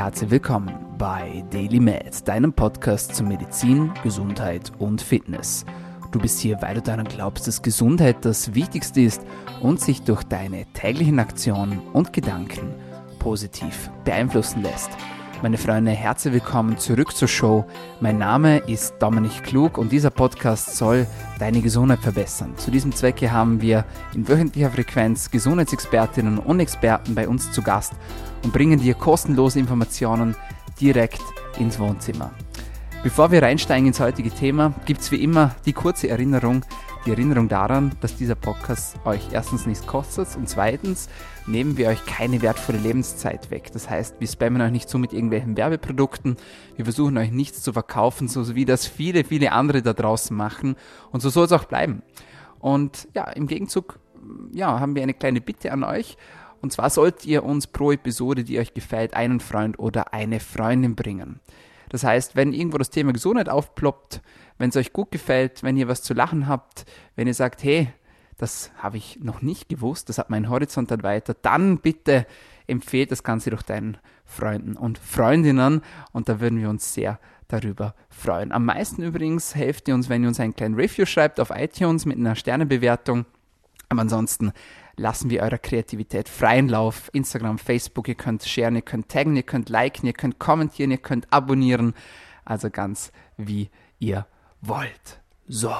Herzlich willkommen bei Daily Med, deinem Podcast zu Medizin, Gesundheit und Fitness. Du bist hier, weil du daran glaubst, dass Gesundheit das Wichtigste ist und sich durch deine täglichen Aktionen und Gedanken positiv beeinflussen lässt. Meine Freunde, herzlich willkommen zurück zur Show. Mein Name ist Dominik Klug und dieser Podcast soll deine Gesundheit verbessern. Zu diesem Zwecke haben wir in wöchentlicher Frequenz Gesundheitsexpertinnen und Experten bei uns zu Gast und bringen dir kostenlose Informationen direkt ins Wohnzimmer. Bevor wir reinsteigen ins heutige Thema, gibt es wie immer die kurze Erinnerung, die Erinnerung daran, dass dieser Podcast euch erstens nichts kostet und zweitens nehmen wir euch keine wertvolle Lebenszeit weg. Das heißt, wir spammen euch nicht so mit irgendwelchen Werbeprodukten, wir versuchen euch nichts zu verkaufen, so wie das viele, viele andere da draußen machen und so soll es auch bleiben. Und ja, im Gegenzug ja, haben wir eine kleine Bitte an euch. Und zwar sollt ihr uns pro Episode, die euch gefällt, einen Freund oder eine Freundin bringen. Das heißt, wenn irgendwo das Thema Gesundheit aufploppt, wenn es euch gut gefällt, wenn ihr was zu lachen habt, wenn ihr sagt, hey, das habe ich noch nicht gewusst, das hat meinen Horizont erweitert, dann bitte empfehlt das Ganze durch deinen Freunden und Freundinnen und da würden wir uns sehr darüber freuen. Am meisten übrigens helft ihr uns, wenn ihr uns einen kleinen Review schreibt auf iTunes mit einer Sternebewertung. Aber ansonsten lassen wir eurer Kreativität freien Lauf. Instagram, Facebook, ihr könnt sharen, ihr könnt taggen, ihr könnt liken, ihr könnt kommentieren, ihr könnt abonnieren. Also ganz wie ihr wollt. So,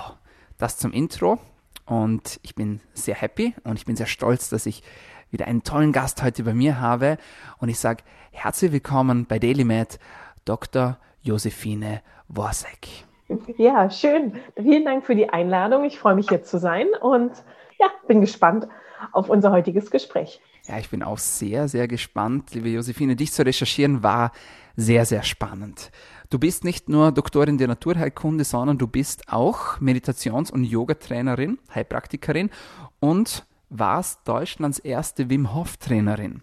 das zum Intro. Und ich bin sehr happy und ich bin sehr stolz, dass ich wieder einen tollen Gast heute bei mir habe. Und ich sage herzlich willkommen bei DailyMed, Dr. Josephine Worsek. Ja, schön. Vielen Dank für die Einladung. Ich freue mich hier zu sein und ja, bin gespannt auf unser heutiges Gespräch. Ja, ich bin auch sehr, sehr gespannt, liebe Josephine. Dich zu recherchieren war sehr, sehr spannend. Du bist nicht nur Doktorin der Naturheilkunde, sondern du bist auch Meditations- und Yoga-Trainerin, Heilpraktikerin und warst Deutschlands erste Wim Hof-Trainerin.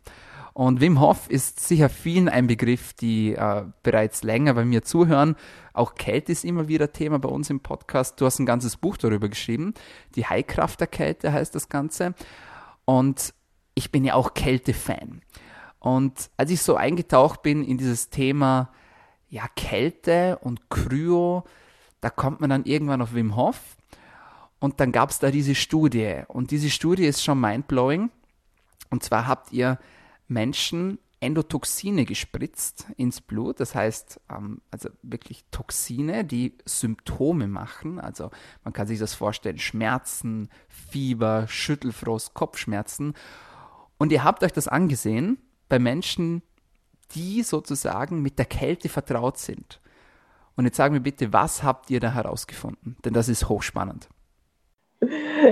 Und Wim Hof ist sicher vielen ein Begriff, die äh, bereits länger bei mir zuhören. Auch Kälte ist immer wieder Thema bei uns im Podcast. Du hast ein ganzes Buch darüber geschrieben. Die Heilkraft der Kälte heißt das Ganze. Und ich bin ja auch Kälte-Fan. Und als ich so eingetaucht bin in dieses Thema ja, Kälte und Kryo, da kommt man dann irgendwann auf Wim Hof. Und dann gab es da diese Studie. Und diese Studie ist schon mindblowing. Und zwar habt ihr Menschen Endotoxine gespritzt ins Blut, das heißt ähm, also wirklich Toxine, die Symptome machen. Also man kann sich das vorstellen, Schmerzen, Fieber, Schüttelfrost, Kopfschmerzen. Und ihr habt euch das angesehen bei Menschen, die sozusagen mit der Kälte vertraut sind. Und jetzt sagen wir bitte, was habt ihr da herausgefunden? Denn das ist hochspannend.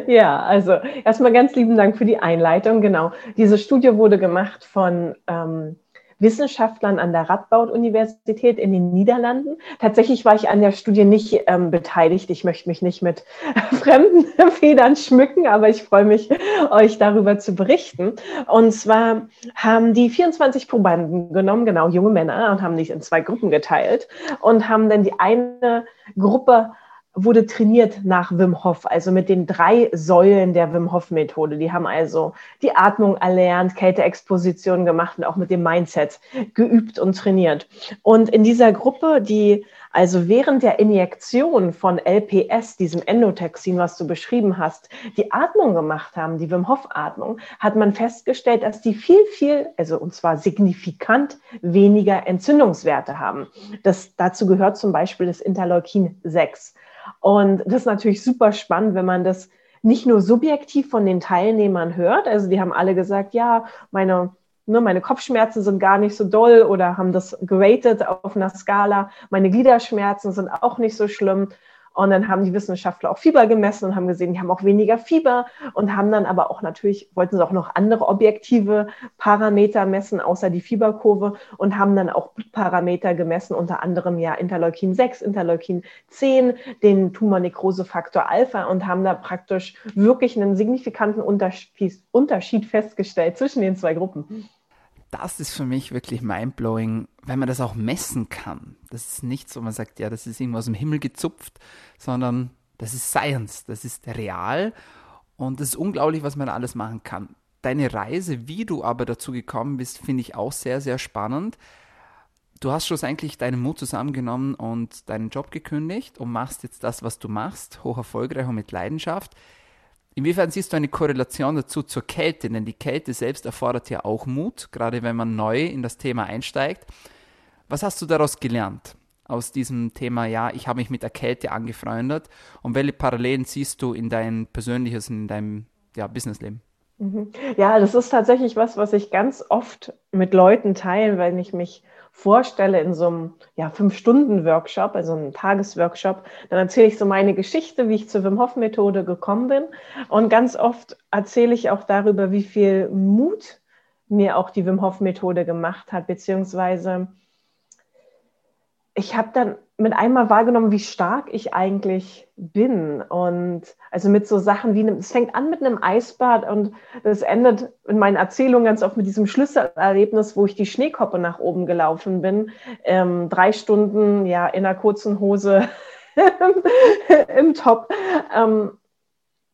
Ja, also erstmal ganz lieben Dank für die Einleitung. Genau, diese Studie wurde gemacht von ähm, Wissenschaftlern an der Radboud-Universität in den Niederlanden. Tatsächlich war ich an der Studie nicht ähm, beteiligt. Ich möchte mich nicht mit fremden Federn schmücken, aber ich freue mich, euch darüber zu berichten. Und zwar haben die 24 Probanden genommen, genau junge Männer, und haben sich in zwei Gruppen geteilt und haben dann die eine Gruppe wurde trainiert nach Wim Hof, also mit den drei Säulen der Wim Hof Methode. Die haben also die Atmung erlernt, Kälteexposition gemacht und auch mit dem Mindset geübt und trainiert. Und in dieser Gruppe, die also während der Injektion von LPS, diesem Endotoxin, was du beschrieben hast, die Atmung gemacht haben, die Wim Hof Atmung, hat man festgestellt, dass die viel, viel, also und zwar signifikant weniger Entzündungswerte haben. Das, dazu gehört zum Beispiel das Interleukin 6. Und das ist natürlich super spannend, wenn man das nicht nur subjektiv von den Teilnehmern hört. Also die haben alle gesagt, ja, meine, ne, meine Kopfschmerzen sind gar nicht so doll oder haben das geratet auf einer Skala. Meine Gliederschmerzen sind auch nicht so schlimm. Und dann haben die Wissenschaftler auch Fieber gemessen und haben gesehen, die haben auch weniger Fieber und haben dann aber auch natürlich, wollten sie auch noch andere objektive Parameter messen, außer die Fieberkurve und haben dann auch Blutparameter gemessen, unter anderem ja Interleukin 6, Interleukin 10, den Tumornekrosefaktor Alpha und haben da praktisch wirklich einen signifikanten Unterschied festgestellt zwischen den zwei Gruppen das ist für mich wirklich mindblowing, wenn man das auch messen kann. Das ist nicht so, man sagt, ja, das ist irgendwo aus dem Himmel gezupft, sondern das ist Science, das ist real und es ist unglaublich, was man alles machen kann. Deine Reise, wie du aber dazu gekommen bist, finde ich auch sehr, sehr spannend. du hast schlussendlich deinen Mut zusammengenommen und deinen Job gekündigt und machst jetzt das, was du machst, hoch erfolgreich und mit Leidenschaft. Inwiefern siehst du eine Korrelation dazu zur Kälte? Denn die Kälte selbst erfordert ja auch Mut, gerade wenn man neu in das Thema einsteigt. Was hast du daraus gelernt? Aus diesem Thema, ja, ich habe mich mit der Kälte angefreundet. Und welche Parallelen siehst du in dein persönliches, in deinem ja, Businessleben? Mhm. Ja, das ist tatsächlich was, was ich ganz oft mit Leuten teile, wenn ich mich vorstelle in so einem ja, Fünf-Stunden-Workshop, also einem Tagesworkshop, dann erzähle ich so meine Geschichte, wie ich zur Wim Hof-Methode gekommen bin. Und ganz oft erzähle ich auch darüber, wie viel Mut mir auch die Wim Hof-Methode gemacht hat, beziehungsweise ich habe dann mit einmal wahrgenommen, wie stark ich eigentlich bin. Und also mit so Sachen wie, es fängt an mit einem Eisbad und es endet in meinen Erzählungen ganz oft mit diesem Schlüsselerlebnis, wo ich die Schneekoppe nach oben gelaufen bin. Ähm, drei Stunden, ja, in einer kurzen Hose im Top. Ähm,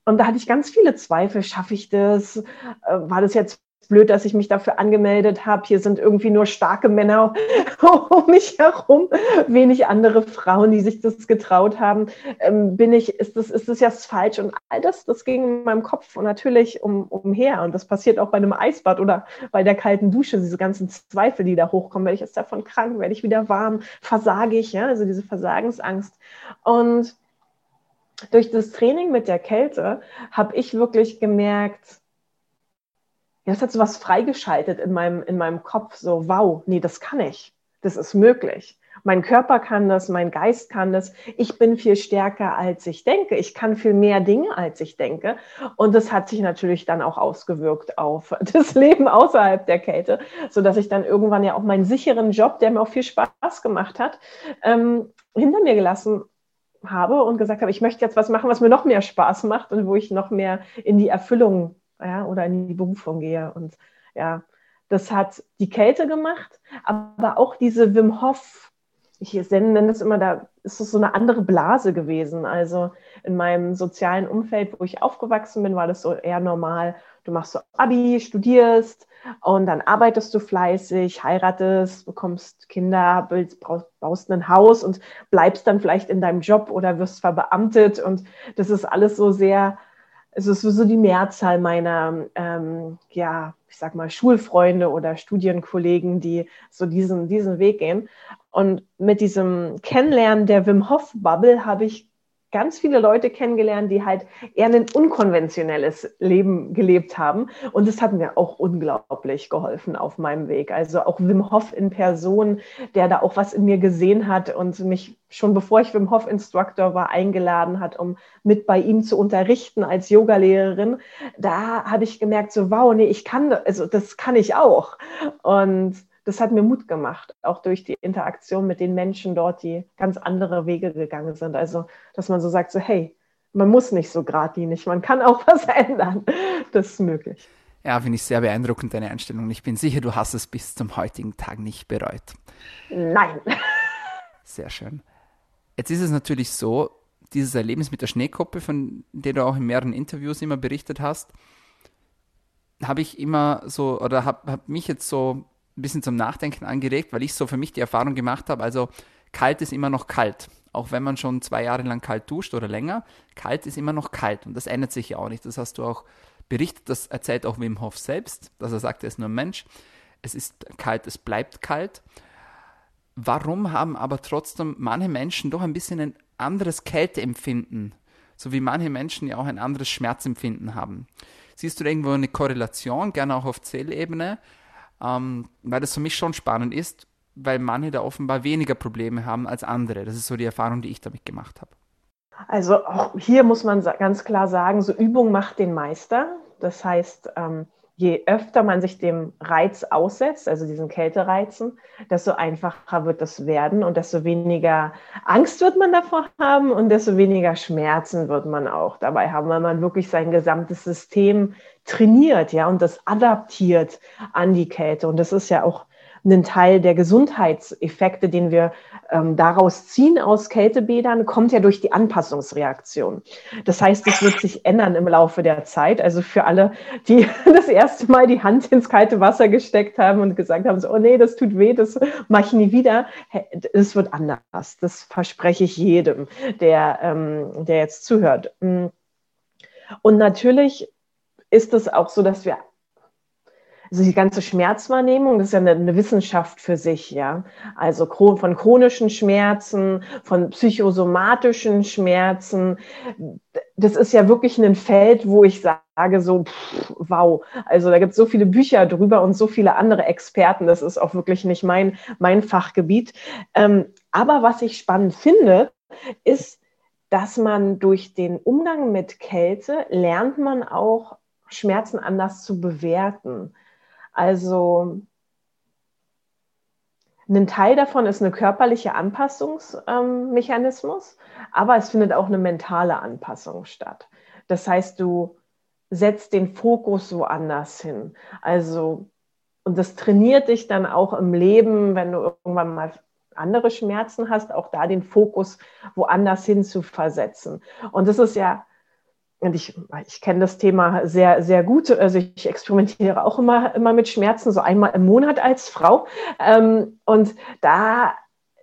und da hatte ich ganz viele Zweifel. Schaffe ich das? Äh, war das jetzt blöd, dass ich mich dafür angemeldet habe. Hier sind irgendwie nur starke Männer um mich herum, wenig andere Frauen, die sich das getraut haben. Ähm, bin ich, ist das, ist das jetzt falsch? Und all das, das ging in meinem Kopf und natürlich um, umher. Und das passiert auch bei einem Eisbad oder bei der kalten Dusche, diese ganzen Zweifel, die da hochkommen. Werde ich jetzt davon krank? Werde ich wieder warm? Versage ich? Ja? Also diese Versagensangst. Und durch das Training mit der Kälte habe ich wirklich gemerkt, ja, es hat so was freigeschaltet in meinem, in meinem Kopf, so, wow, nee, das kann ich. Das ist möglich. Mein Körper kann das, mein Geist kann das. Ich bin viel stärker, als ich denke. Ich kann viel mehr Dinge, als ich denke. Und das hat sich natürlich dann auch ausgewirkt auf das Leben außerhalb der Kälte, so dass ich dann irgendwann ja auch meinen sicheren Job, der mir auch viel Spaß gemacht hat, ähm, hinter mir gelassen habe und gesagt habe, ich möchte jetzt was machen, was mir noch mehr Spaß macht und wo ich noch mehr in die Erfüllung ja, oder in die Berufung gehe. Und ja, das hat die Kälte gemacht, aber auch diese Wim Hof, ich nenne das immer, da ist es so eine andere Blase gewesen. Also in meinem sozialen Umfeld, wo ich aufgewachsen bin, war das so eher normal. Du machst so Abi, studierst und dann arbeitest du fleißig, heiratest, bekommst Kinder, baust ein Haus und bleibst dann vielleicht in deinem Job oder wirst verbeamtet. Und das ist alles so sehr es ist so die Mehrzahl meiner, ähm, ja, ich sag mal, Schulfreunde oder Studienkollegen, die so diesen, diesen Weg gehen. Und mit diesem Kennenlernen der Wim Hof Bubble habe ich ganz viele Leute kennengelernt, die halt eher ein unkonventionelles Leben gelebt haben. Und das hat mir auch unglaublich geholfen auf meinem Weg. Also auch Wim Hof in Person, der da auch was in mir gesehen hat und mich schon bevor ich Wim Hof Instructor war, eingeladen hat, um mit bei ihm zu unterrichten als Yogalehrerin. Da habe ich gemerkt, so wow, nee, ich kann, also das kann ich auch. Und das hat mir Mut gemacht, auch durch die Interaktion mit den Menschen dort, die ganz andere Wege gegangen sind. Also, dass man so sagt, so hey, man muss nicht so geradlinig, man kann auch was ändern. Das ist möglich. Ja, finde ich sehr beeindruckend, deine Einstellung. Ich bin sicher, du hast es bis zum heutigen Tag nicht bereut. Nein. Sehr schön. Jetzt ist es natürlich so, dieses Erlebnis mit der Schneekoppe, von dem du auch in mehreren Interviews immer berichtet hast, habe ich immer so, oder habe hab mich jetzt so ein bisschen zum Nachdenken angeregt, weil ich so für mich die Erfahrung gemacht habe, also kalt ist immer noch kalt. Auch wenn man schon zwei Jahre lang kalt duscht oder länger, kalt ist immer noch kalt und das ändert sich ja auch nicht. Das hast du auch berichtet, das erzählt auch Wim Hof selbst, dass er sagt, er ist nur ein Mensch. Es ist kalt, es bleibt kalt. Warum haben aber trotzdem manche Menschen doch ein bisschen ein anderes Kälteempfinden, so wie manche Menschen ja auch ein anderes Schmerzempfinden haben? Siehst du irgendwo eine Korrelation, gerne auch auf Zellebene? Ähm, weil das für mich schon spannend ist, weil manche da offenbar weniger Probleme haben als andere. Das ist so die Erfahrung, die ich damit gemacht habe. Also auch hier muss man ganz klar sagen, so Übung macht den Meister. Das heißt, ähm, je öfter man sich dem Reiz aussetzt, also diesen Kältereizen, desto einfacher wird das werden und desto weniger Angst wird man davor haben und desto weniger Schmerzen wird man auch dabei haben, weil man wirklich sein gesamtes System trainiert, ja, und das adaptiert an die Kälte. Und das ist ja auch ein Teil der Gesundheitseffekte, den wir ähm, daraus ziehen aus Kältebädern, kommt ja durch die Anpassungsreaktion. Das heißt, es wird sich ändern im Laufe der Zeit. Also für alle, die das erste Mal die Hand ins kalte Wasser gesteckt haben und gesagt haben, so, oh nee, das tut weh, das mache ich nie wieder. Es wird anders. Das verspreche ich jedem, der, ähm, der jetzt zuhört. Und natürlich ist es auch so, dass wir also die ganze Schmerzwahrnehmung, das ist ja eine, eine, Wissenschaft für sich, ja. Also von chronischen Schmerzen, von psychosomatischen Schmerzen. Das ist ja wirklich ein Feld, wo ich sage so, pff, wow. Also da gibt es so viele Bücher drüber und so viele andere Experten. Das ist auch wirklich nicht mein, mein Fachgebiet. Ähm, aber was ich spannend finde, ist, dass man durch den Umgang mit Kälte lernt man auch Schmerzen anders zu bewerten. Also ein Teil davon ist eine körperliche Anpassungsmechanismus, ähm, aber es findet auch eine mentale Anpassung statt. Das heißt, du setzt den Fokus woanders hin. Also, und das trainiert dich dann auch im Leben, wenn du irgendwann mal andere Schmerzen hast, auch da den Fokus woanders hin zu versetzen. Und das ist ja und ich, ich kenne das Thema sehr, sehr gut. Also ich experimentiere auch immer, immer mit Schmerzen, so einmal im Monat als Frau. Ähm, und da,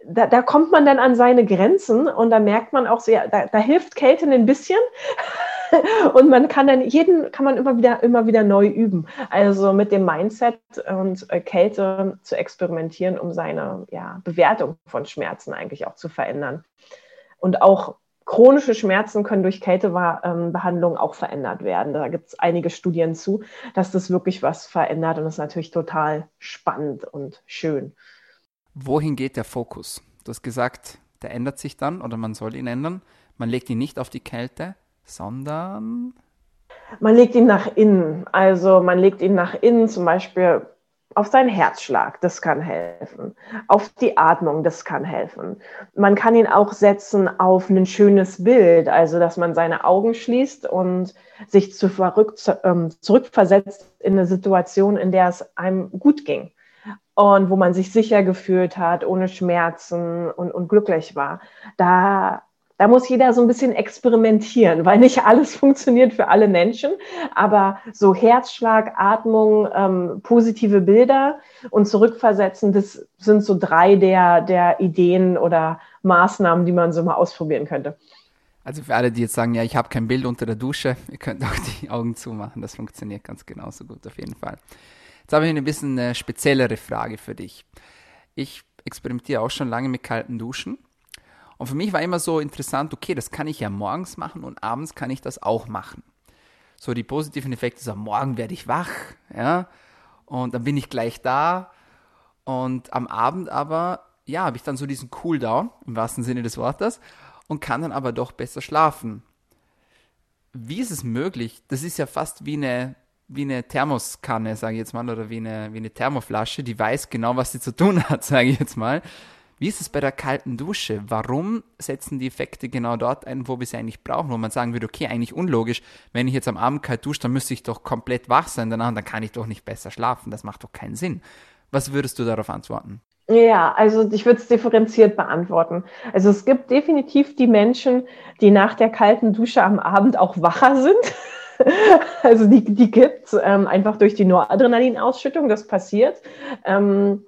da, da kommt man dann an seine Grenzen und da merkt man auch ja, da, da hilft Kälte ein bisschen. und man kann dann jeden kann man immer wieder immer wieder neu üben. Also mit dem Mindset und äh, Kälte zu experimentieren, um seine ja, Bewertung von Schmerzen eigentlich auch zu verändern. Und auch chronische Schmerzen können durch Kältebehandlung auch verändert werden. Da gibt es einige Studien zu, dass das wirklich was verändert und das ist natürlich total spannend und schön. Wohin geht der Fokus? Du hast gesagt, der ändert sich dann oder man soll ihn ändern. Man legt ihn nicht auf die Kälte, sondern man legt ihn nach innen. Also man legt ihn nach innen, zum Beispiel auf seinen Herzschlag, das kann helfen. Auf die Atmung, das kann helfen. Man kann ihn auch setzen auf ein schönes Bild, also dass man seine Augen schließt und sich zu verrückt, ähm, zurückversetzt in eine Situation, in der es einem gut ging und wo man sich sicher gefühlt hat, ohne Schmerzen und, und glücklich war. Da da muss jeder so ein bisschen experimentieren, weil nicht alles funktioniert für alle Menschen. Aber so Herzschlag, Atmung, ähm, positive Bilder und zurückversetzen, das sind so drei der, der Ideen oder Maßnahmen, die man so mal ausprobieren könnte. Also für alle, die jetzt sagen, ja, ich habe kein Bild unter der Dusche, ihr könnt auch die Augen zumachen. Das funktioniert ganz genauso gut auf jeden Fall. Jetzt habe ich ein bisschen eine speziellere Frage für dich. Ich experimentiere auch schon lange mit kalten Duschen und für mich war immer so interessant, okay, das kann ich ja morgens machen und abends kann ich das auch machen. So die positiven Effekte, so morgen werde ich wach, ja, und dann bin ich gleich da. Und am Abend aber, ja, habe ich dann so diesen Cooldown, im wahrsten Sinne des Wortes, und kann dann aber doch besser schlafen. Wie ist es möglich? Das ist ja fast wie eine, wie eine Thermoskanne, sage ich jetzt mal, oder wie eine, wie eine Thermoflasche, die weiß genau, was sie zu tun hat, sage ich jetzt mal. Wie ist es bei der kalten Dusche? Warum setzen die Effekte genau dort ein, wo wir sie eigentlich brauchen? Wo man sagen würde, okay, eigentlich unlogisch, wenn ich jetzt am Abend kalt dusche, dann müsste ich doch komplett wach sein danach, dann kann ich doch nicht besser schlafen. Das macht doch keinen Sinn. Was würdest du darauf antworten? Ja, also ich würde es differenziert beantworten. Also es gibt definitiv die Menschen, die nach der kalten Dusche am Abend auch wacher sind. Also die, die gibt es ähm, einfach durch die Noradrenalinausschüttung, das passiert. Ähm,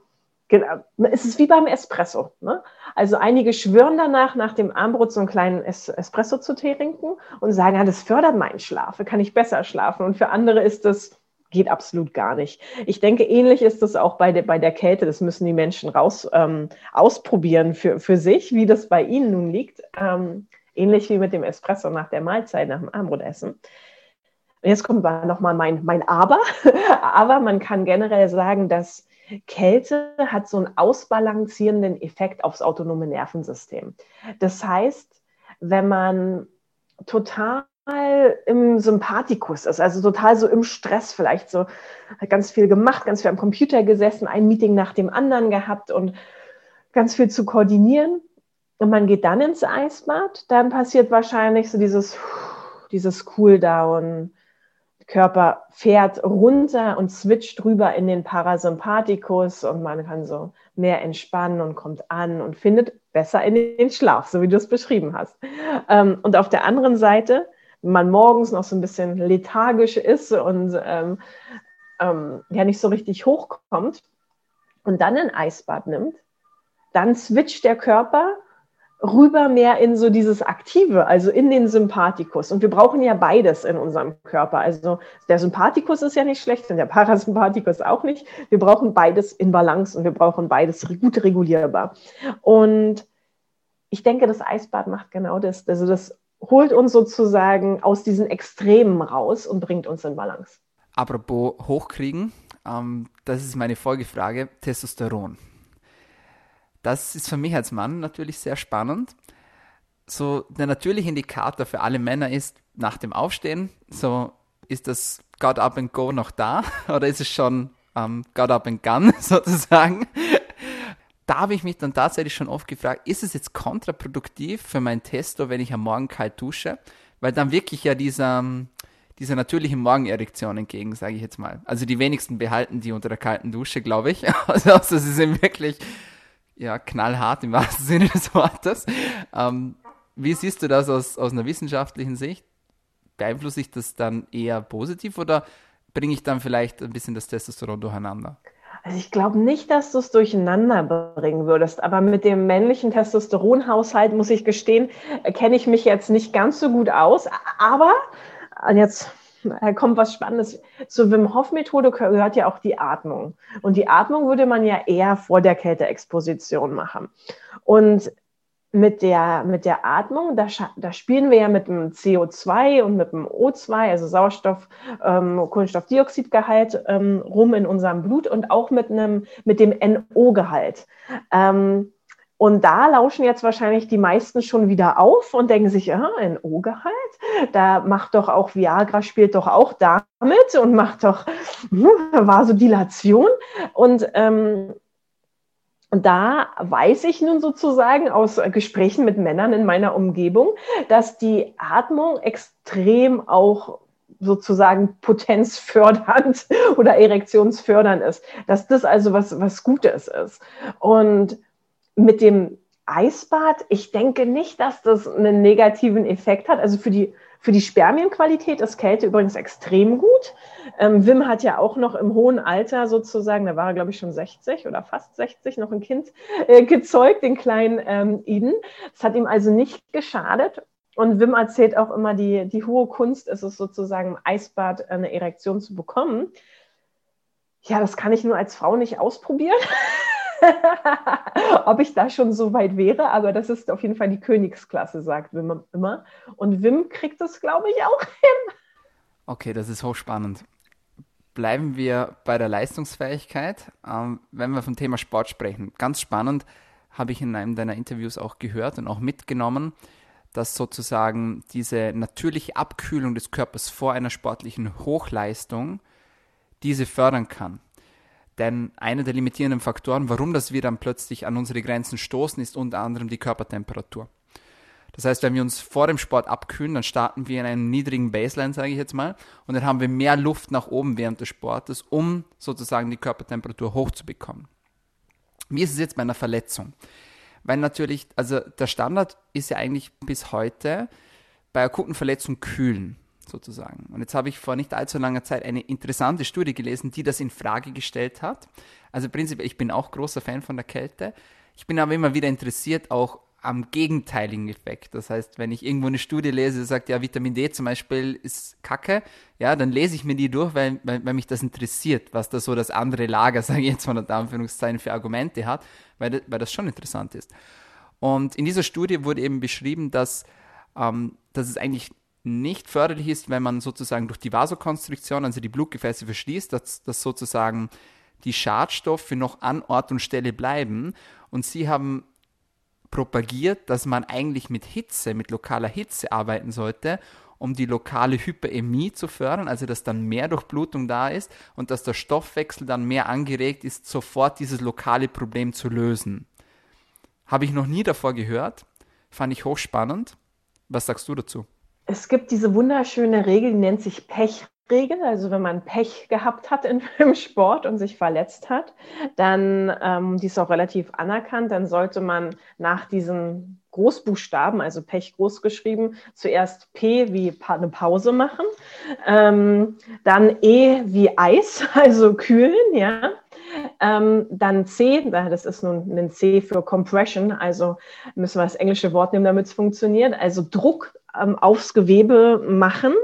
Genau. Es ist wie beim Espresso. Ne? Also einige schwören danach, nach dem Armbrot so einen kleinen es Espresso zu trinken und sagen, ja, das fördert meinen Schlaf, kann ich besser schlafen. Und für andere ist das, geht absolut gar nicht. Ich denke, ähnlich ist das auch bei der, bei der Kälte. Das müssen die Menschen raus ähm, ausprobieren für, für sich, wie das bei ihnen nun liegt. Ähm, ähnlich wie mit dem Espresso nach der Mahlzeit, nach dem Armbrotessen. Jetzt kommt nochmal mein, mein Aber. Aber man kann generell sagen, dass Kälte hat so einen ausbalancierenden Effekt aufs autonome Nervensystem. Das heißt, wenn man total im Sympathikus ist, also total so im Stress vielleicht so, hat ganz viel gemacht, ganz viel am Computer gesessen, ein Meeting nach dem anderen gehabt und ganz viel zu koordinieren. Und man geht dann ins Eisbad, dann passiert wahrscheinlich so dieses, dieses Cooldown, Körper fährt runter und switcht rüber in den Parasympathikus und man kann so mehr entspannen und kommt an und findet besser in den Schlaf, so wie du es beschrieben hast. Ähm, und auf der anderen Seite, wenn man morgens noch so ein bisschen lethargisch ist und ähm, ähm, ja nicht so richtig hochkommt und dann ein Eisbad nimmt, dann switcht der Körper rüber mehr in so dieses Aktive, also in den Sympathikus. Und wir brauchen ja beides in unserem Körper. Also der Sympathikus ist ja nicht schlecht und der Parasympathikus auch nicht. Wir brauchen beides in Balance und wir brauchen beides gut regulierbar. Und ich denke, das Eisbad macht genau das. Also das holt uns sozusagen aus diesen Extremen raus und bringt uns in Balance. Apropos Hochkriegen, ähm, das ist meine Folgefrage, Testosteron. Das ist für mich als Mann natürlich sehr spannend. So der natürliche Indikator für alle Männer ist nach dem Aufstehen, so ist das God Up and Go noch da oder ist es schon ähm, God Up and Gun sozusagen? Da habe ich mich dann tatsächlich schon oft gefragt, ist es jetzt kontraproduktiv für mein Testo, wenn ich am Morgen kalt dusche? Weil dann wirklich ja dieser, dieser natürlichen Morgenerektion entgegen, sage ich jetzt mal. Also die wenigsten behalten die unter der kalten Dusche, glaube ich. Also, also sie sind wirklich ja, knallhart im wahrsten Sinne des Wortes. Ähm, wie siehst du das aus, aus einer wissenschaftlichen Sicht? Beeinflusst sich das dann eher positiv oder bringe ich dann vielleicht ein bisschen das Testosteron durcheinander? Also ich glaube nicht, dass du es durcheinander bringen würdest, aber mit dem männlichen Testosteronhaushalt, muss ich gestehen, kenne ich mich jetzt nicht ganz so gut aus. Aber jetzt da kommt was Spannendes. Zur Wim Hof Methode gehört ja auch die Atmung. Und die Atmung würde man ja eher vor der Kälteexposition machen. Und mit der, mit der Atmung, da, da spielen wir ja mit dem CO2 und mit dem O2, also Sauerstoff, ähm, Kohlenstoffdioxidgehalt ähm, rum in unserem Blut und auch mit einem, mit dem NO-Gehalt. Ähm, und da lauschen jetzt wahrscheinlich die meisten schon wieder auf und denken sich, ja, ein O-Gehalt, da macht doch auch Viagra, spielt doch auch damit und macht doch Vasodilation. Und ähm, da weiß ich nun sozusagen aus Gesprächen mit Männern in meiner Umgebung, dass die Atmung extrem auch sozusagen potenzfördernd oder erektionsfördernd ist, dass das also was, was Gutes ist. Und mit dem Eisbad, ich denke nicht, dass das einen negativen Effekt hat. Also für die, für die Spermienqualität ist Kälte übrigens extrem gut. Ähm, Wim hat ja auch noch im hohen Alter sozusagen, da war er glaube ich schon 60 oder fast 60, noch ein Kind äh, gezeugt, den kleinen ähm. Das hat ihm also nicht geschadet. Und Wim erzählt auch immer, die, die hohe Kunst ist es sozusagen im Eisbad eine Erektion zu bekommen. Ja, das kann ich nur als Frau nicht ausprobieren. ob ich da schon so weit wäre, aber das ist auf jeden Fall die Königsklasse, sagt Wim immer. Und Wim kriegt das, glaube ich, auch hin. Okay, das ist hochspannend. Bleiben wir bei der Leistungsfähigkeit, ähm, wenn wir vom Thema Sport sprechen. Ganz spannend habe ich in einem deiner Interviews auch gehört und auch mitgenommen, dass sozusagen diese natürliche Abkühlung des Körpers vor einer sportlichen Hochleistung diese fördern kann. Denn einer der limitierenden Faktoren, warum das wir dann plötzlich an unsere Grenzen stoßen, ist unter anderem die Körpertemperatur. Das heißt, wenn wir uns vor dem Sport abkühlen, dann starten wir in einem niedrigen Baseline, sage ich jetzt mal, und dann haben wir mehr Luft nach oben während des Sportes, um sozusagen die Körpertemperatur hochzubekommen. Wie ist es jetzt bei einer Verletzung? Weil natürlich, also der Standard ist ja eigentlich bis heute bei akuten Verletzungen kühlen sozusagen. Und jetzt habe ich vor nicht allzu langer Zeit eine interessante Studie gelesen, die das in Frage gestellt hat. Also prinzipiell, ich bin auch großer Fan von der Kälte. Ich bin aber immer wieder interessiert auch am gegenteiligen Effekt. Das heißt, wenn ich irgendwo eine Studie lese, sagt ja, Vitamin D zum Beispiel ist Kacke, ja, dann lese ich mir die durch, weil, weil, weil mich das interessiert, was da so das andere Lager, sage ich jetzt mal unter Anführungszeichen, für Argumente hat, weil, weil das schon interessant ist. Und in dieser Studie wurde eben beschrieben, dass, ähm, dass es eigentlich nicht förderlich ist, wenn man sozusagen durch die Vasokonstriktion, also die Blutgefäße verschließt, dass, dass sozusagen die Schadstoffe noch an Ort und Stelle bleiben. Und sie haben propagiert, dass man eigentlich mit Hitze, mit lokaler Hitze arbeiten sollte, um die lokale Hyperämie zu fördern, also dass dann mehr Durchblutung da ist und dass der Stoffwechsel dann mehr angeregt ist, sofort dieses lokale Problem zu lösen. Habe ich noch nie davor gehört, fand ich hochspannend. Was sagst du dazu? Es gibt diese wunderschöne Regel, die nennt sich Pech Pechregel, also wenn man Pech gehabt hat in, im Sport und sich verletzt hat, dann, ähm, die ist auch relativ anerkannt, dann sollte man nach diesen Großbuchstaben, also Pech groß geschrieben, zuerst P wie eine Pause machen, ähm, dann E wie Eis, also kühlen, ja. Ähm, dann C, das ist nun ein C für Compression, also müssen wir das englische Wort nehmen, damit es funktioniert, also Druck ähm, aufs Gewebe machen,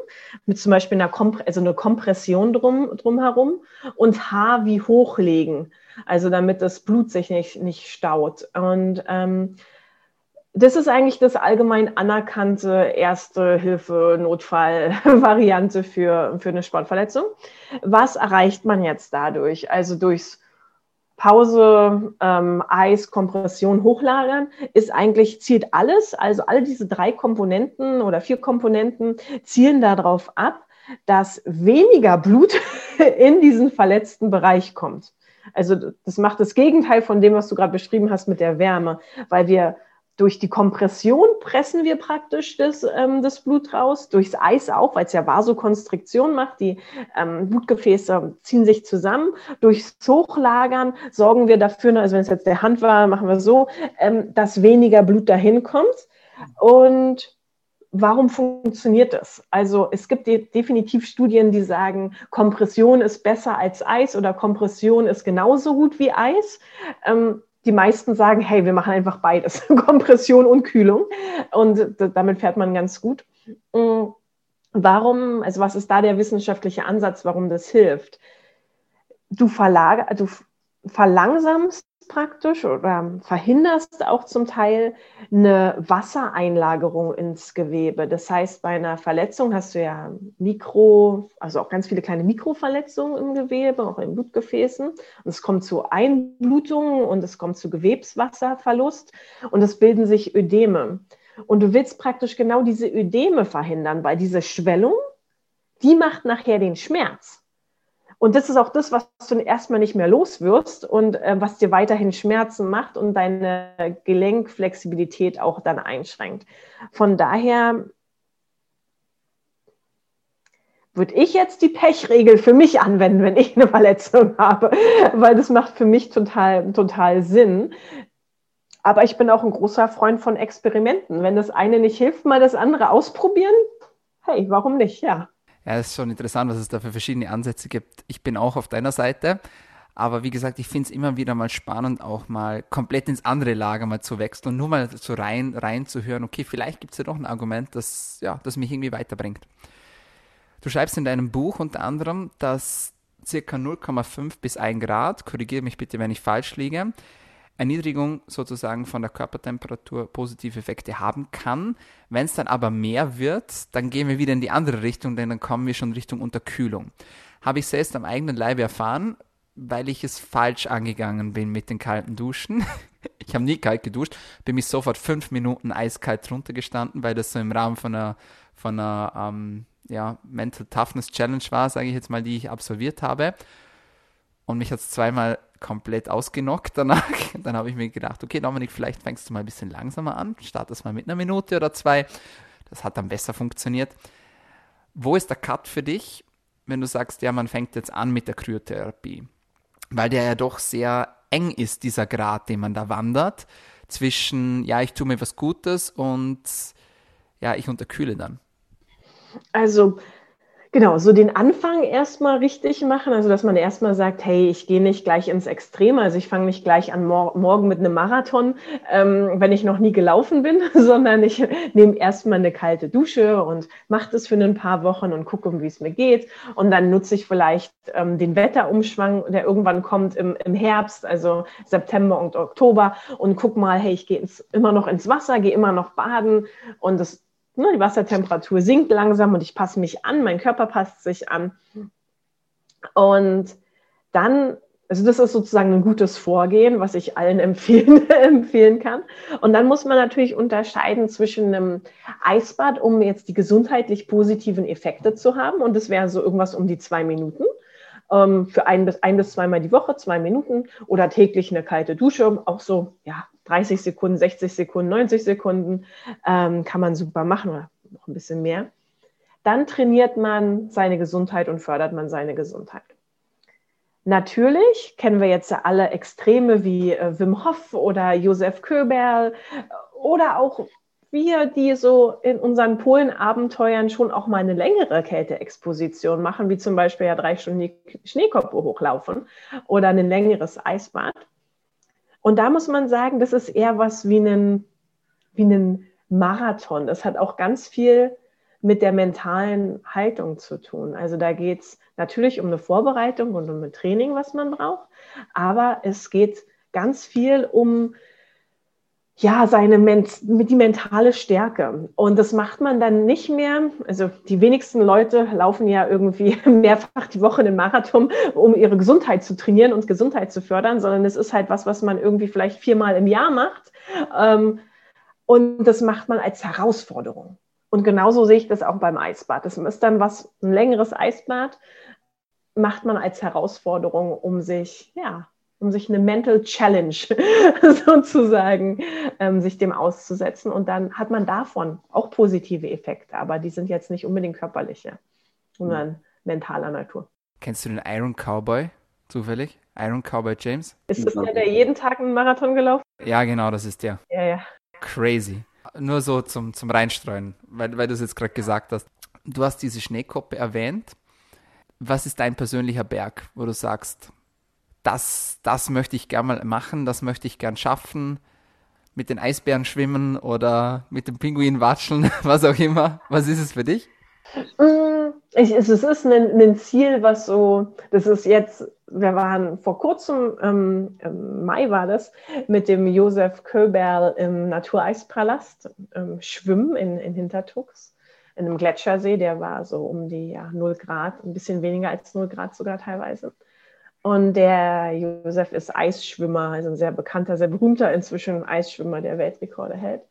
mit zum Beispiel einer, Komp also eine Kompression drum, drumherum und H wie hochlegen, also damit das Blut sich nicht, nicht staut. Und ähm, das ist eigentlich das allgemein anerkannte Erste Hilfe Notfall-Variante für, für eine Sportverletzung. Was erreicht man jetzt dadurch? Also durchs Pause, ähm, Eis, Kompression, Hochlagern ist eigentlich, zielt alles, also alle diese drei Komponenten oder vier Komponenten zielen darauf ab, dass weniger Blut in diesen verletzten Bereich kommt. Also das macht das Gegenteil von dem, was du gerade beschrieben hast mit der Wärme, weil wir durch die Kompression pressen wir praktisch das, ähm, das Blut raus, durchs Eis auch, weil es ja Vasokonstriktion macht. Die ähm, Blutgefäße ziehen sich zusammen. Durchs Hochlagern sorgen wir dafür, also wenn es jetzt der Hand war, machen wir so, ähm, dass weniger Blut dahin kommt. Und warum funktioniert das? Also es gibt de definitiv Studien, die sagen, Kompression ist besser als Eis oder Kompression ist genauso gut wie Eis. Ähm, die meisten sagen, hey, wir machen einfach beides, Kompression und Kühlung. Und damit fährt man ganz gut. Mm, warum, also was ist da der wissenschaftliche Ansatz, warum das hilft? Du, verlager, du verlangsamst praktisch oder verhinderst auch zum Teil eine Wassereinlagerung ins Gewebe. Das heißt, bei einer Verletzung hast du ja Mikro, also auch ganz viele kleine Mikroverletzungen im Gewebe, auch in Blutgefäßen. Und es kommt zu Einblutungen und es kommt zu Gewebswasserverlust und es bilden sich Ödeme. Und du willst praktisch genau diese Ödeme verhindern, weil diese Schwellung, die macht nachher den Schmerz. Und das ist auch das, was du erstmal nicht mehr los wirst und äh, was dir weiterhin Schmerzen macht und deine Gelenkflexibilität auch dann einschränkt. Von daher würde ich jetzt die Pechregel für mich anwenden, wenn ich eine Verletzung habe, weil das macht für mich total, total Sinn. Aber ich bin auch ein großer Freund von Experimenten. Wenn das eine nicht hilft, mal das andere ausprobieren. Hey, warum nicht? Ja. Ja, ist schon interessant, was es da für verschiedene Ansätze gibt. Ich bin auch auf deiner Seite. Aber wie gesagt, ich finde es immer wieder mal spannend, auch mal komplett ins andere Lager mal zu wechseln und nur mal so rein, rein zu hören, okay, vielleicht gibt es ja doch ein Argument, das, ja, das mich irgendwie weiterbringt. Du schreibst in deinem Buch unter anderem, dass circa 0,5 bis 1 Grad, korrigiere mich bitte, wenn ich falsch liege, Erniedrigung sozusagen von der Körpertemperatur positive Effekte haben kann. Wenn es dann aber mehr wird, dann gehen wir wieder in die andere Richtung, denn dann kommen wir schon Richtung Unterkühlung. Habe ich selbst am eigenen Leibe erfahren, weil ich es falsch angegangen bin mit den kalten Duschen. ich habe nie kalt geduscht, bin mich sofort fünf Minuten eiskalt runtergestanden, weil das so im Rahmen von einer, von einer ähm, ja, Mental Toughness Challenge war, sage ich jetzt mal, die ich absolviert habe. Und mich hat es zweimal komplett ausgenockt danach. Dann habe ich mir gedacht, okay, Dominik, vielleicht fängst du mal ein bisschen langsamer an, startest mal mit einer Minute oder zwei. Das hat dann besser funktioniert. Wo ist der Cut für dich, wenn du sagst, ja, man fängt jetzt an mit der Kryotherapie? Weil der ja doch sehr eng ist, dieser Grad, den man da wandert, zwischen, ja, ich tue mir was Gutes und ja, ich unterkühle dann. Also Genau, so den Anfang erstmal richtig machen, also dass man erstmal sagt, hey, ich gehe nicht gleich ins Extreme, also ich fange nicht gleich an mor morgen mit einem Marathon, ähm, wenn ich noch nie gelaufen bin, sondern ich nehme erstmal eine kalte Dusche und mache das für ein paar Wochen und gucke, wie es mir geht. Und dann nutze ich vielleicht ähm, den Wetterumschwang, der irgendwann kommt im, im Herbst, also September und Oktober und guck mal, hey, ich gehe immer noch ins Wasser, gehe immer noch baden und das ne, die Wassertemperatur sinkt langsam und ich passe mich an, mein Körper passt sich an. Und dann, also das ist sozusagen ein gutes Vorgehen, was ich allen empfehlen, empfehlen kann. Und dann muss man natürlich unterscheiden zwischen einem Eisbad, um jetzt die gesundheitlich positiven Effekte zu haben. Und das wäre so irgendwas um die zwei Minuten ähm, für ein bis, ein bis zweimal die Woche, zwei Minuten oder täglich eine kalte Dusche, auch so, ja, 30 Sekunden, 60 Sekunden, 90 Sekunden ähm, kann man super machen oder noch ein bisschen mehr. dann trainiert man seine Gesundheit und fördert man seine Gesundheit. Natürlich kennen wir jetzt alle Extreme wie äh, Wim Hof oder Josef Köberl oder auch wir, die so in unseren Polenabenteuern schon auch mal eine längere Kälteexposition machen, wie zum Beispiel ja drei Stunden Schneekoppe hochlaufen oder ein längeres Eisbad. Und da muss man sagen, das ist eher was wie ein, wie ein Marathon. Das hat auch ganz viel mit der mentalen Haltung zu tun. Also da geht es natürlich um eine Vorbereitung und um ein Training, was man braucht, aber es geht ganz viel um ja, seine mit die mentale Stärke. Und das macht man dann nicht mehr. Also die wenigsten Leute laufen ja irgendwie mehrfach die Woche den Marathon, um ihre Gesundheit zu trainieren und Gesundheit zu fördern, sondern es ist halt was, was man irgendwie vielleicht viermal im Jahr macht. Ähm, und das macht man als Herausforderung. Und genauso sehe ich das auch beim Eisbad. Das ist dann was, ein längeres Eisbad macht man als Herausforderung, um sich, ja, um sich eine Mental Challenge sozusagen, ähm, sich dem auszusetzen. Und dann hat man davon auch positive Effekte, aber die sind jetzt nicht unbedingt körperliche, sondern mhm. mentaler Natur. Kennst du den Iron Cowboy zufällig? Iron Cowboy James? Ist das der, der jeden Tag einen Marathon gelaufen? Ja, genau, das ist der. Ja, ja. Crazy. Nur so zum, zum Reinstreuen, weil, weil du es jetzt gerade gesagt hast. Du hast diese Schneekoppe erwähnt. Was ist dein persönlicher Berg, wo du sagst, das, das möchte ich gern mal machen, das möchte ich gern schaffen, mit den Eisbären schwimmen oder mit dem Pinguin watscheln, was auch immer. Was ist es für dich? Mm, ich, es ist ein, ein, Ziel, was so, das ist jetzt, wir waren vor kurzem, ähm, im Mai war das, mit dem Josef Köberl im Natureispalast ähm, schwimmen in, in Hintertux, in einem Gletschersee, der war so um die ja, 0 Grad, ein bisschen weniger als 0 Grad sogar teilweise. Und der Josef ist Eisschwimmer, also ein sehr bekannter, sehr berühmter inzwischen Eisschwimmer, der Weltrekorde hält.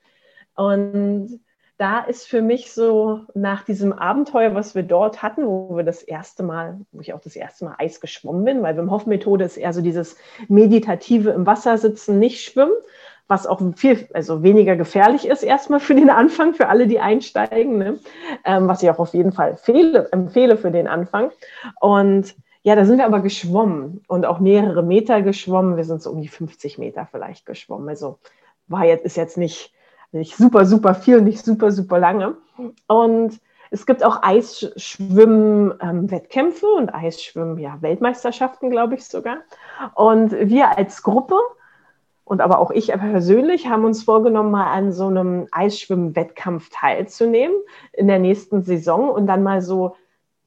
Und da ist für mich so nach diesem Abenteuer, was wir dort hatten, wo wir das erste Mal, wo ich auch das erste Mal Eis geschwommen bin, weil beim Hoff-Methode ist eher so dieses meditative im Wasser sitzen, nicht schwimmen, was auch viel, also weniger gefährlich ist erstmal für den Anfang, für alle, die einsteigen, ne? ähm, was ich auch auf jeden Fall fehle, empfehle für den Anfang. Und ja, da sind wir aber geschwommen und auch mehrere Meter geschwommen. Wir sind so um die 50 Meter vielleicht geschwommen. Also war jetzt, ist jetzt nicht, nicht super, super viel, nicht super, super lange. Und es gibt auch Eisschwimmen-Wettkämpfe und Eisschwimmen-Weltmeisterschaften, ja, glaube ich sogar. Und wir als Gruppe und aber auch ich persönlich haben uns vorgenommen, mal an so einem Eisschwimmen-Wettkampf teilzunehmen in der nächsten Saison und dann mal so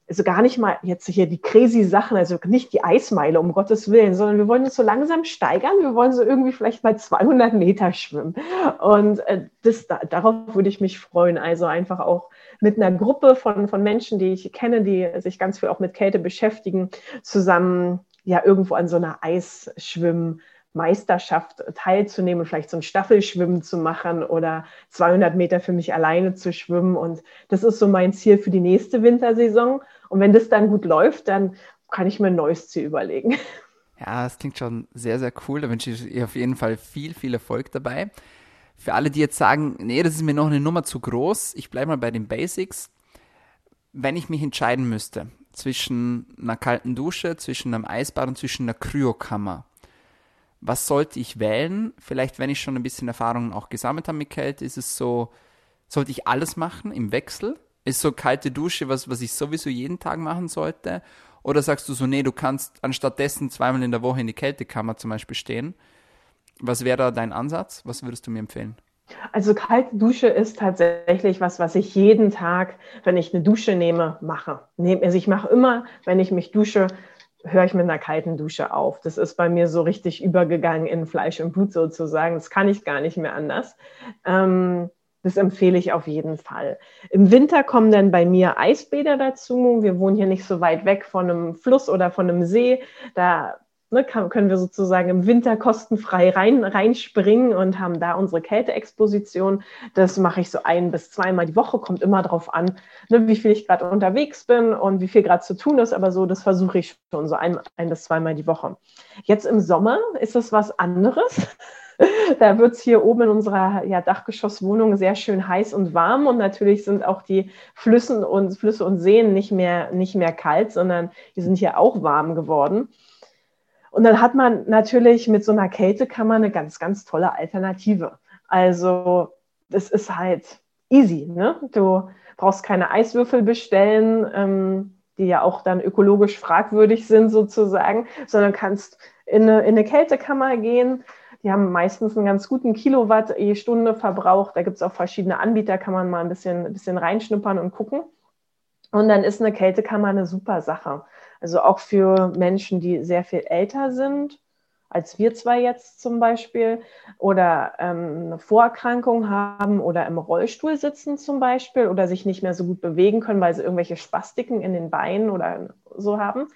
also gar nicht mal jetzt hier die crazy Sachen, also nicht die Eismeile, um Gottes Willen, sondern wir wollen uns so langsam steigern. Wir wollen so irgendwie vielleicht mal 200 Meter schwimmen. Und äh, das, da, darauf würde ich mich freuen. Also einfach auch mit einer Gruppe von, von Menschen, die ich kenne, die sich ganz viel auch mit Kälte beschäftigen, zusammen ja irgendwo an so einer Eisschwimmen Meisterschaft teilzunehmen, vielleicht so ein Staffelschwimmen zu machen oder 200 Meter für mich alleine zu schwimmen. Und das ist so mein Ziel für die nächste Wintersaison. Und wenn das dann gut läuft, dann kann ich mir ein neues Ziel überlegen. Ja, das klingt schon sehr, sehr cool. Da wünsche ich ihr auf jeden Fall viel, viel Erfolg dabei. Für alle, die jetzt sagen, nee, das ist mir noch eine Nummer zu groß, ich bleibe mal bei den Basics. Wenn ich mich entscheiden müsste zwischen einer kalten Dusche, zwischen einem Eisbad und zwischen einer Kryokammer, was sollte ich wählen? Vielleicht, wenn ich schon ein bisschen Erfahrung auch gesammelt habe mit Kälte, ist es so, sollte ich alles machen im Wechsel? Ist so kalte Dusche was, was ich sowieso jeden Tag machen sollte? Oder sagst du so, nee, du kannst anstattdessen zweimal in der Woche in die Kältekammer zum Beispiel stehen? Was wäre da dein Ansatz? Was würdest du mir empfehlen? Also kalte Dusche ist tatsächlich was, was ich jeden Tag, wenn ich eine Dusche nehme, mache. Also ich mache immer, wenn ich mich dusche, höre ich mit einer kalten Dusche auf. Das ist bei mir so richtig übergegangen in Fleisch und Blut sozusagen. Das kann ich gar nicht mehr anders. Ähm, das empfehle ich auf jeden Fall. Im Winter kommen dann bei mir Eisbäder dazu. Wir wohnen hier nicht so weit weg von einem Fluss oder von einem See. Da ne, kann, können wir sozusagen im Winter kostenfrei rein, reinspringen und haben da unsere Kälteexposition. Das mache ich so ein bis zweimal die Woche, kommt immer darauf an, ne, wie viel ich gerade unterwegs bin und wie viel gerade zu tun ist. Aber so, das versuche ich schon so ein, ein bis zweimal die Woche. Jetzt im Sommer ist es was anderes. da wird es hier oben in unserer ja, Dachgeschosswohnung sehr schön heiß und warm und natürlich sind auch die Flüsse und, Flüsse und Seen nicht mehr, nicht mehr kalt, sondern die sind hier auch warm geworden. Und dann hat man natürlich mit so einer Kältekammer eine ganz, ganz tolle Alternative. Also das ist halt easy. Ne? Du brauchst keine Eiswürfel bestellen, ähm, die ja auch dann ökologisch fragwürdig sind sozusagen, sondern kannst in eine, in eine Kältekammer gehen. Die haben meistens einen ganz guten Kilowatt je Stunde Verbrauch. Da gibt es auch verschiedene Anbieter, kann man mal ein bisschen, ein bisschen reinschnuppern und gucken. Und dann ist eine Kältekammer eine super Sache. Also auch für Menschen, die sehr viel älter sind als wir zwei jetzt zum Beispiel oder ähm, eine Vorerkrankung haben oder im Rollstuhl sitzen zum Beispiel oder sich nicht mehr so gut bewegen können, weil sie irgendwelche Spastiken in den Beinen oder so haben.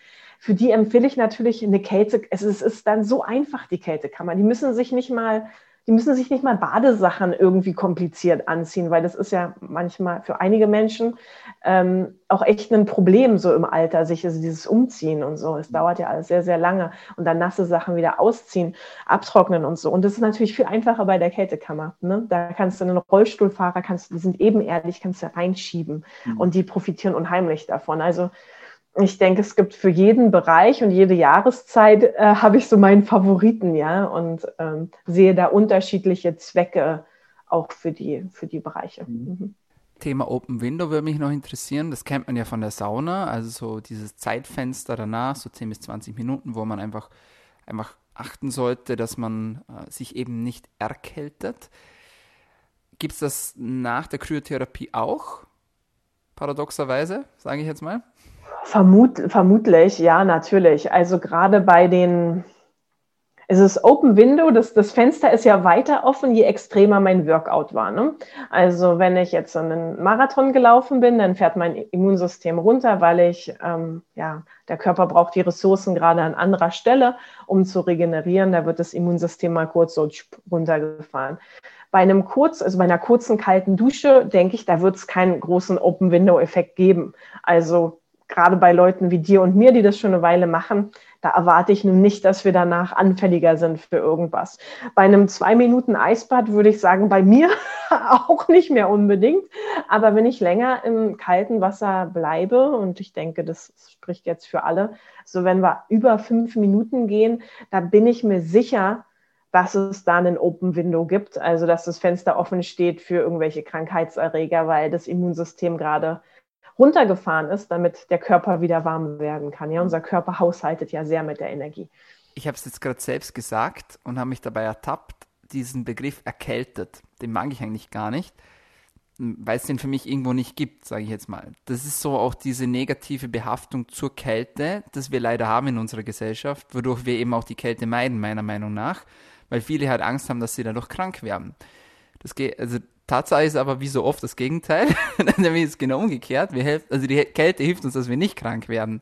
Für die empfehle ich natürlich eine Kälte. Es ist, es ist dann so einfach, die Kältekammer. Die müssen sich nicht mal die müssen sich nicht mal Badesachen irgendwie kompliziert anziehen, weil das ist ja manchmal für einige Menschen ähm, auch echt ein Problem so im Alter, sich also dieses Umziehen und so. Es dauert ja alles sehr, sehr lange und dann nasse Sachen wieder ausziehen, abtrocknen und so. Und das ist natürlich viel einfacher bei der Kältekammer. Ne? Da kannst du einen Rollstuhlfahrer, kannst, die sind ebenerdig, kannst du reinschieben mhm. und die profitieren unheimlich davon. Also ich denke, es gibt für jeden Bereich und jede Jahreszeit äh, habe ich so meinen Favoriten, ja, und ähm, sehe da unterschiedliche Zwecke auch für die, für die Bereiche. Mhm. mhm. Thema Open Window würde mich noch interessieren. Das kennt man ja von der Sauna, also so dieses Zeitfenster danach, so 10 bis 20 Minuten, wo man einfach, einfach achten sollte, dass man äh, sich eben nicht erkältet. Gibt es das nach der Kryotherapie auch? Paradoxerweise, sage ich jetzt mal. Vermut, vermutlich, ja, natürlich. Also gerade bei den, es ist Open Window, das, das Fenster ist ja weiter offen, je extremer mein Workout war. Ne? Also wenn ich jetzt einen Marathon gelaufen bin, dann fährt mein Immunsystem runter, weil ich, ähm, ja, der Körper braucht die Ressourcen gerade an anderer Stelle, um zu regenerieren. Da wird das Immunsystem mal kurz so runtergefahren. Bei einem kurz, also bei einer kurzen kalten Dusche, denke ich, da wird es keinen großen Open Window Effekt geben. Also gerade bei Leuten wie dir und mir, die das schon eine Weile machen, da erwarte ich nun nicht, dass wir danach anfälliger sind für irgendwas. Bei einem zwei Minuten Eisbad würde ich sagen, bei mir auch nicht mehr unbedingt. Aber wenn ich länger im kalten Wasser bleibe, und ich denke, das spricht jetzt für alle, so wenn wir über fünf Minuten gehen, da bin ich mir sicher, dass es da einen Open Window gibt, also dass das Fenster offen steht für irgendwelche Krankheitserreger, weil das Immunsystem gerade runtergefahren ist, damit der Körper wieder warm werden kann. Ja, unser Körper haushaltet ja sehr mit der Energie. Ich habe es jetzt gerade selbst gesagt und habe mich dabei ertappt, diesen Begriff erkältet. Den mag ich eigentlich gar nicht, weil es den für mich irgendwo nicht gibt, sage ich jetzt mal. Das ist so auch diese negative Behaftung zur Kälte, das wir leider haben in unserer Gesellschaft, wodurch wir eben auch die Kälte meiden, meiner Meinung nach, weil viele halt Angst haben, dass sie dadurch krank werden. Das geht, also Tatsache ist aber wie so oft das Gegenteil. Nämlich ist genau umgekehrt. Wir helfen, also die Kälte hilft uns, dass wir nicht krank werden.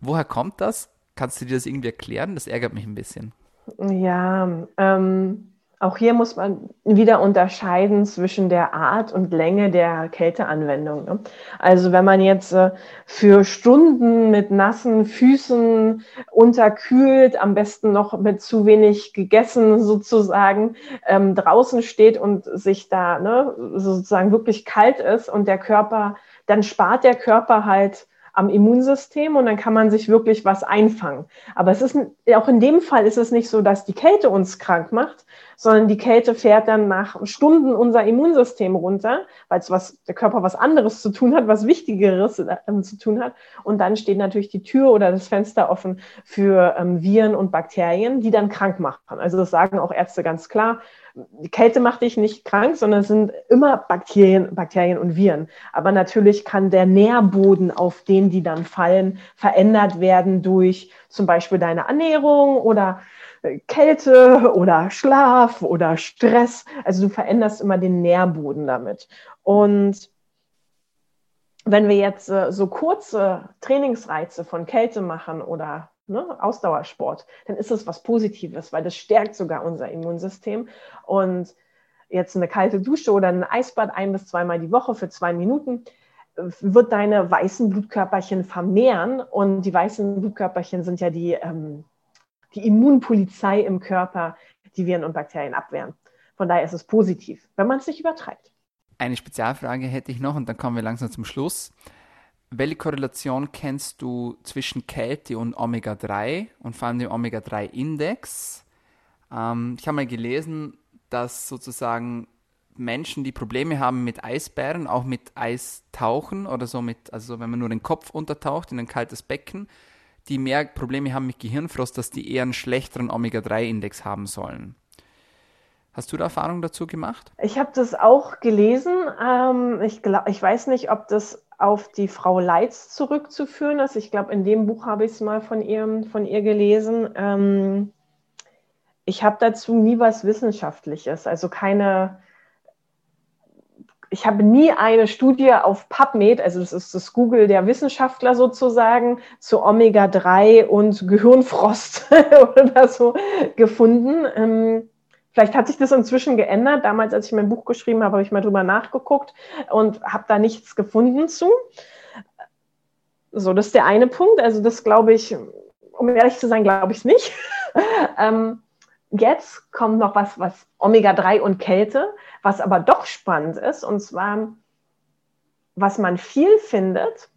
Woher kommt das? Kannst du dir das irgendwie erklären? Das ärgert mich ein bisschen. Ja, ähm, auch hier muss man wieder unterscheiden zwischen der Art und Länge der Kälteanwendung. Ne? Also wenn man jetzt äh, für Stunden mit nassen Füßen unterkühlt, am besten noch mit zu wenig gegessen sozusagen, ähm, draußen steht und sich da ne, sozusagen wirklich kalt ist und der Körper, dann spart der Körper halt am Immunsystem und dann kann man sich wirklich was einfangen. Aber es ist auch in dem Fall ist es nicht so, dass die Kälte uns krank macht, sondern die Kälte fährt dann nach Stunden unser Immunsystem runter, weil was der Körper was anderes zu tun hat, was Wichtigeres äh, zu tun hat. Und dann steht natürlich die Tür oder das Fenster offen für ähm, Viren und Bakterien, die dann krank machen. Also das sagen auch Ärzte ganz klar die Kälte macht dich nicht krank, sondern es sind immer Bakterien, Bakterien und Viren. Aber natürlich kann der Nährboden, auf den die dann fallen, verändert werden durch zum Beispiel deine Ernährung oder Kälte oder Schlaf oder Stress. Also du veränderst immer den Nährboden damit. Und wenn wir jetzt äh, so kurze Trainingsreize von Kälte machen oder ne, Ausdauersport, dann ist es was Positives, weil das stärkt sogar unser Immunsystem. Und jetzt eine kalte Dusche oder ein Eisbad ein bis zweimal die Woche für zwei Minuten wird deine weißen Blutkörperchen vermehren. Und die weißen Blutkörperchen sind ja die, ähm, die Immunpolizei im Körper, die Viren und Bakterien abwehren. Von daher ist es positiv, wenn man es nicht übertreibt. Eine Spezialfrage hätte ich noch und dann kommen wir langsam zum Schluss. Welche Korrelation kennst du zwischen Kälte und Omega-3 und vor allem dem Omega-3-Index? Ähm, ich habe mal gelesen, dass sozusagen Menschen, die Probleme haben mit Eisbären, auch mit Eistauchen oder so mit, also wenn man nur den Kopf untertaucht in ein kaltes Becken, die mehr Probleme haben mit Gehirnfrost, dass die eher einen schlechteren Omega-3-Index haben sollen. Hast du da Erfahrung dazu gemacht? Ich habe das auch gelesen. Ähm, ich, glaub, ich weiß nicht, ob das auf die Frau Leitz zurückzuführen ist. Ich glaube, in dem Buch habe ich es mal von ihr, von ihr gelesen. Ähm, ich habe dazu nie was Wissenschaftliches, also keine, ich habe nie eine Studie auf PubMed, also das ist das Google der Wissenschaftler sozusagen, zu Omega-3 und Gehirnfrost oder so gefunden. Ähm, vielleicht hat sich das inzwischen geändert. Damals, als ich mein Buch geschrieben habe, habe ich mal drüber nachgeguckt und habe da nichts gefunden zu. So, das ist der eine Punkt. Also das glaube ich, um ehrlich zu sein, glaube ich es nicht. ähm, jetzt kommt noch was, was Omega-3 und Kälte, was aber doch spannend ist, und zwar, was man viel findet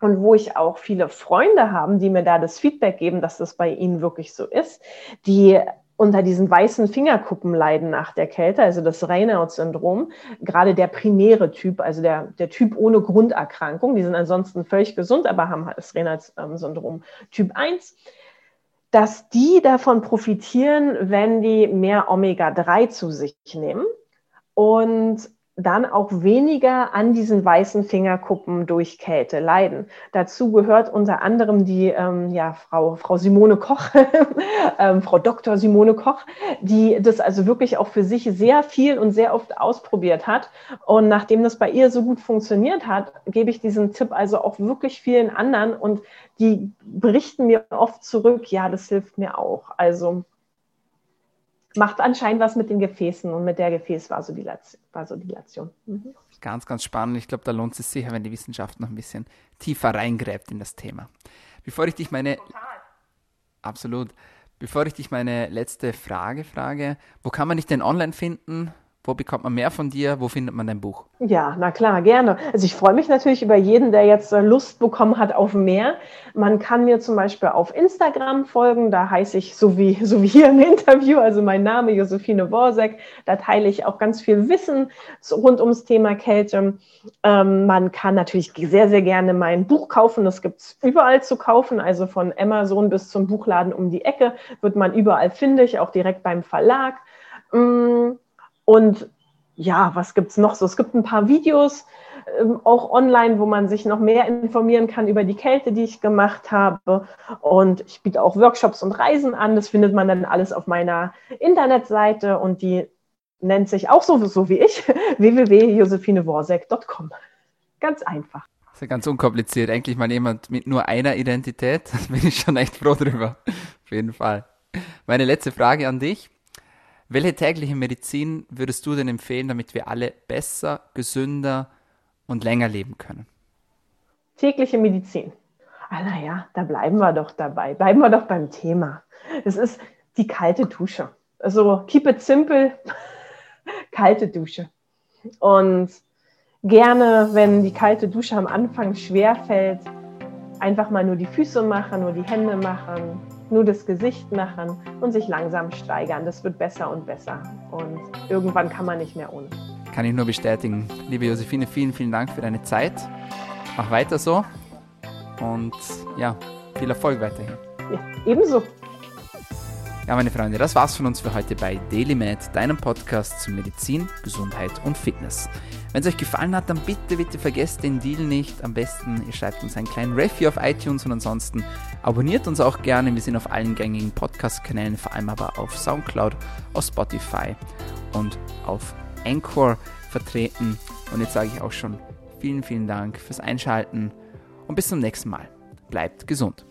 und wo ich auch viele Freunde habe, die mir da das Feedback geben, dass das bei ihnen wirklich so ist, die unter diesen weißen Fingerkuppen leiden nach der Kälte, also das Raynaud-Syndrom, gerade der primäre Typ, also der, der Typ ohne Grunderkrankung, die sind ansonsten völlig gesund, aber haben halt das Raynaud-Syndrom Typ 1 dass die davon profitieren, wenn die mehr Omega-3 zu sich nehmen. Und dann auch weniger an diesen weißen Fingerkuppen durch Kälte leiden. Dazu gehört unter anderem die ähm, ja, Frau, Frau Simone Koch, ähm, Frau Dr. Simone Koch, die das also wirklich auch für sich sehr viel und sehr oft ausprobiert hat. Und nachdem das bei ihr so gut funktioniert hat, gebe ich diesen Tipp also auch wirklich vielen anderen und die berichten mir oft zurück, ja, das hilft mir auch. Also macht anscheinend was mit den Gefäßen und mit der Gefäßvasodilation. Mhm. Ganz, ganz spannend. Ich glaube, da lohnt es sich, wenn die Wissenschaft noch ein bisschen tiefer reingräbt in das Thema. Bevor ich dich meine. Total. Absolut. Bevor ich dich meine letzte Frage frage, wo kann man dich denn online finden? Wo bekommt man mehr von dir? Wo findet man dein Buch? Ja, na klar, gerne. Also ich freue mich natürlich über jeden, der jetzt äh, Lust bekommen hat auf mehr. Man kann mir zum Beispiel auf Instagram folgen. Da heiße ich so wie, so wie hier im Interview, also mein Name Josephine Borsek. Da teile ich auch ganz viel Wissen rund ums Thema Kälte. Ähm, man kann natürlich sehr, sehr gerne mein Buch kaufen. Das gibt es überall zu kaufen. Also von Amazon bis zum Buchladen um die Ecke wird man überall findig, auch direkt beim Verlag. Mm, und ja, was gibt es noch so? Es gibt ein paar Videos ähm, auch online, wo man sich noch mehr informieren kann über die Kälte, die ich gemacht habe. Und ich biete auch Workshops und Reisen an. Das findet man dann alles auf meiner Internetseite und die nennt sich auch so, wie ich, www.josephineworsek.com. Ganz einfach. Das ist ja ganz unkompliziert. Eigentlich mal jemand mit nur einer Identität. Da bin ich schon echt froh drüber. Auf jeden Fall. Meine letzte Frage an dich. Welche tägliche Medizin würdest du denn empfehlen, damit wir alle besser, gesünder und länger leben können? Tägliche Medizin. Ah, naja, da bleiben wir doch dabei. Bleiben wir doch beim Thema. Es ist die kalte Dusche. Also keep it simple, kalte Dusche. Und gerne, wenn die kalte Dusche am Anfang schwer fällt, einfach mal nur die Füße machen, nur die Hände machen, nur das Gesicht machen und sich langsam steigern. Das wird besser und besser. Und irgendwann kann man nicht mehr ohne. Kann ich nur bestätigen. Liebe Josephine, vielen, vielen Dank für deine Zeit. Mach weiter so. Und ja, viel Erfolg weiterhin. Ja, ebenso. Ja, meine Freunde, das war's von uns für heute bei DailyMed, deinem Podcast zu Medizin, Gesundheit und Fitness. Wenn es euch gefallen hat, dann bitte, bitte vergesst den Deal nicht. Am besten, ihr schreibt uns einen kleinen Review auf iTunes und ansonsten abonniert uns auch gerne. Wir sind auf allen gängigen Podcast-Kanälen, vor allem aber auf Soundcloud, auf Spotify und auf Anchor vertreten. Und jetzt sage ich auch schon vielen, vielen Dank fürs Einschalten und bis zum nächsten Mal. Bleibt gesund.